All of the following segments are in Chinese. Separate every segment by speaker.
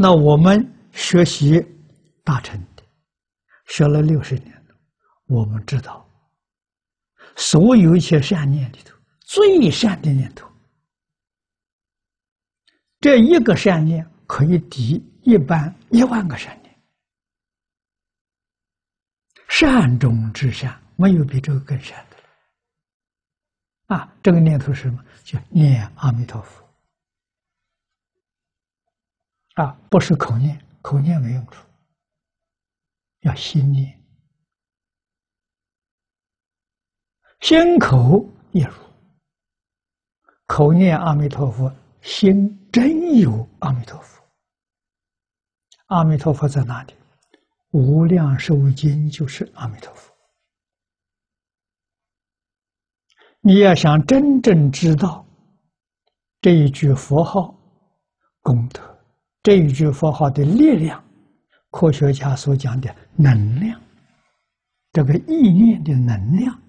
Speaker 1: 那我们学习大乘的，学了六十年，我们知道，所有一切善念里头，最善的念头，这一个善念可以抵一般一万个善念，善中之善，没有比这个更善的。啊，这个念头是什么？就念阿弥陀佛。啊，不是口念，口念没用处，要心念，心口一如，口念阿弥陀佛，心真有阿弥陀佛。阿弥陀佛在哪里？无量寿经就是阿弥陀佛。你要想真正知道这一句佛号功德。这一句佛号的力量，科学家所讲的能量，这个意念的能量，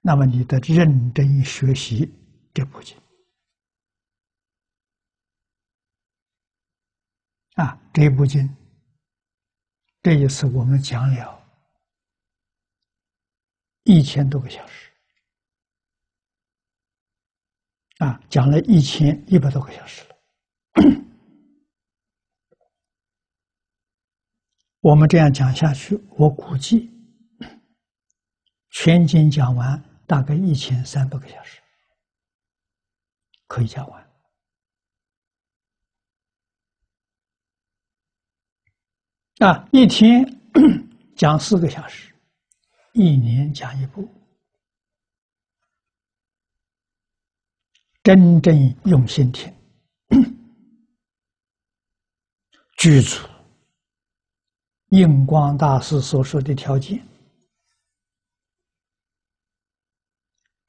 Speaker 1: 那么你得认真学习这部经啊，这部经，这一次我们讲了一千多个小时。啊，讲了一千一百多个小时。我们这样讲下去，我估计全经讲完大概一千三百个小时可以讲完啊！一天 讲四个小时，一年讲一部，真正用心听。具足。印光大师所说的条件：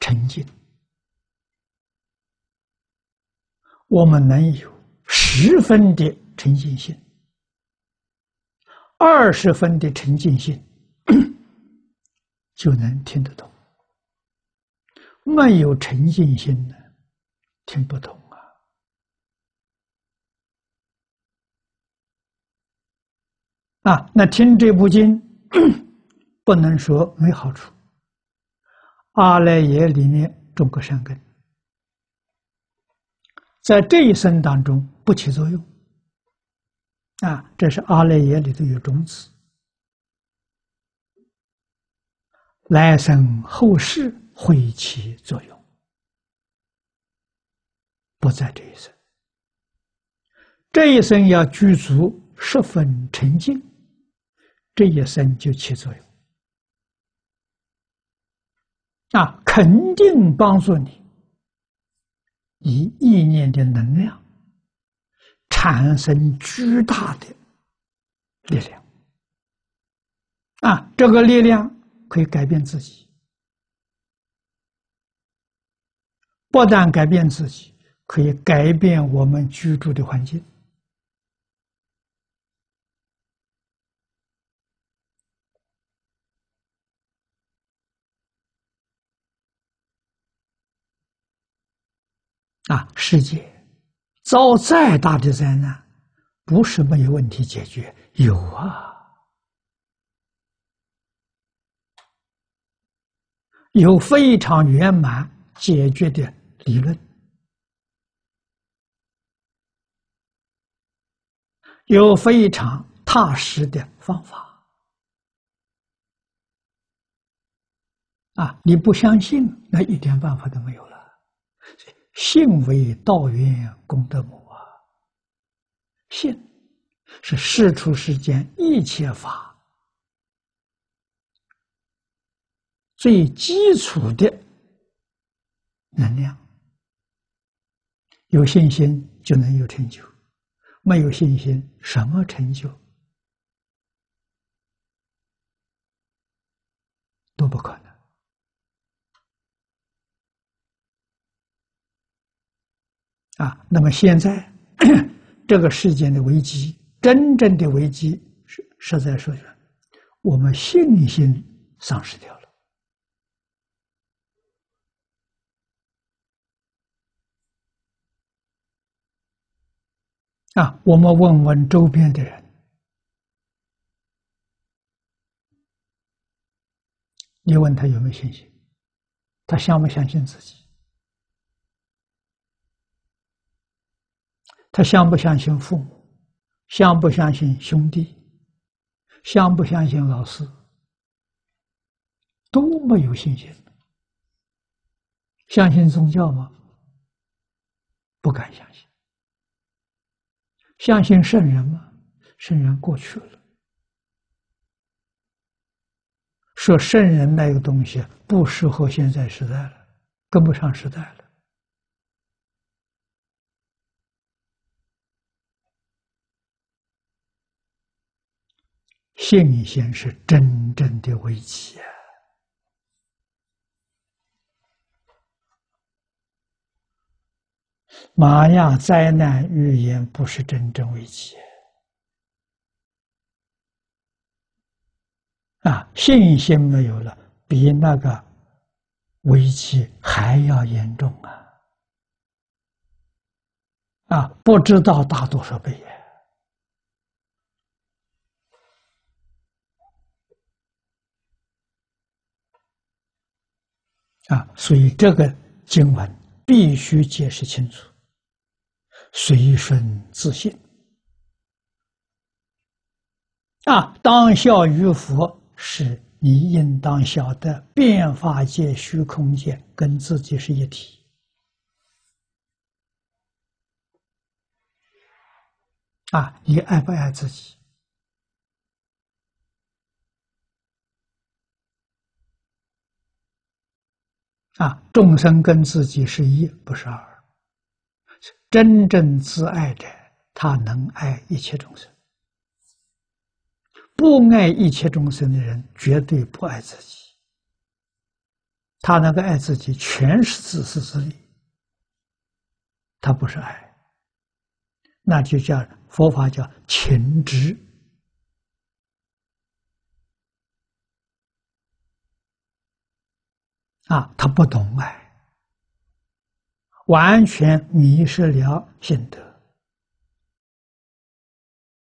Speaker 1: 沉静，我们能有十分的沉静心，二十分的沉静心，就能听得懂；没有沉静心的，听不懂。啊，那听这部经，不能说没好处。阿赖耶里面种个善根，在这一生当中不起作用。啊，这是阿赖耶里头有种子，来生后世会起作用，不在这一生。这一生要具足十分沉静。这一生就起作用啊，肯定帮助你以意念的能量产生巨大的力量啊！这个力量可以改变自己，不但改变自己，可以改变我们居住的环境。啊！世界遭再大的灾难，不是没有问题解决，有啊，有非常圆满解决的理论，有非常踏实的方法。啊！你不相信，那一点办法都没有了。信为道源功德母啊！信是世出世间一切法最基础的能量。有信心就能有成就，没有信心，什么成就都不可能。啊，那么现在这个世间的危机，真正的危机是实在说，我们信心丧失掉了。啊，我们问问周边的人，你问他有没有信心，他相不相信自己？他相不相信父母？相不相信兄弟？相不相信老师？都没有信心。相信宗教吗？不敢相信。相信圣人吗？圣人过去了。说圣人那个东西不适合现在时代了，跟不上时代了。信心是真正的危机啊！玛雅灾难预言不是真正危机啊！信心没有了，比那个危机还要严重啊！啊，不知道大多少倍啊，所以这个经文必须解释清楚，随顺自信。啊，当效于佛，是你应当晓得，变化界、虚空界跟自己是一体。啊，你爱不爱自己？啊，众生跟自己是一，不是二。真正自爱者，他能爱一切众生；不爱一切众生的人，绝对不爱自己。他那个爱自己，全是自私自利，他不是爱，那就叫佛法叫情执。啊，他不懂爱，完全迷失了心得。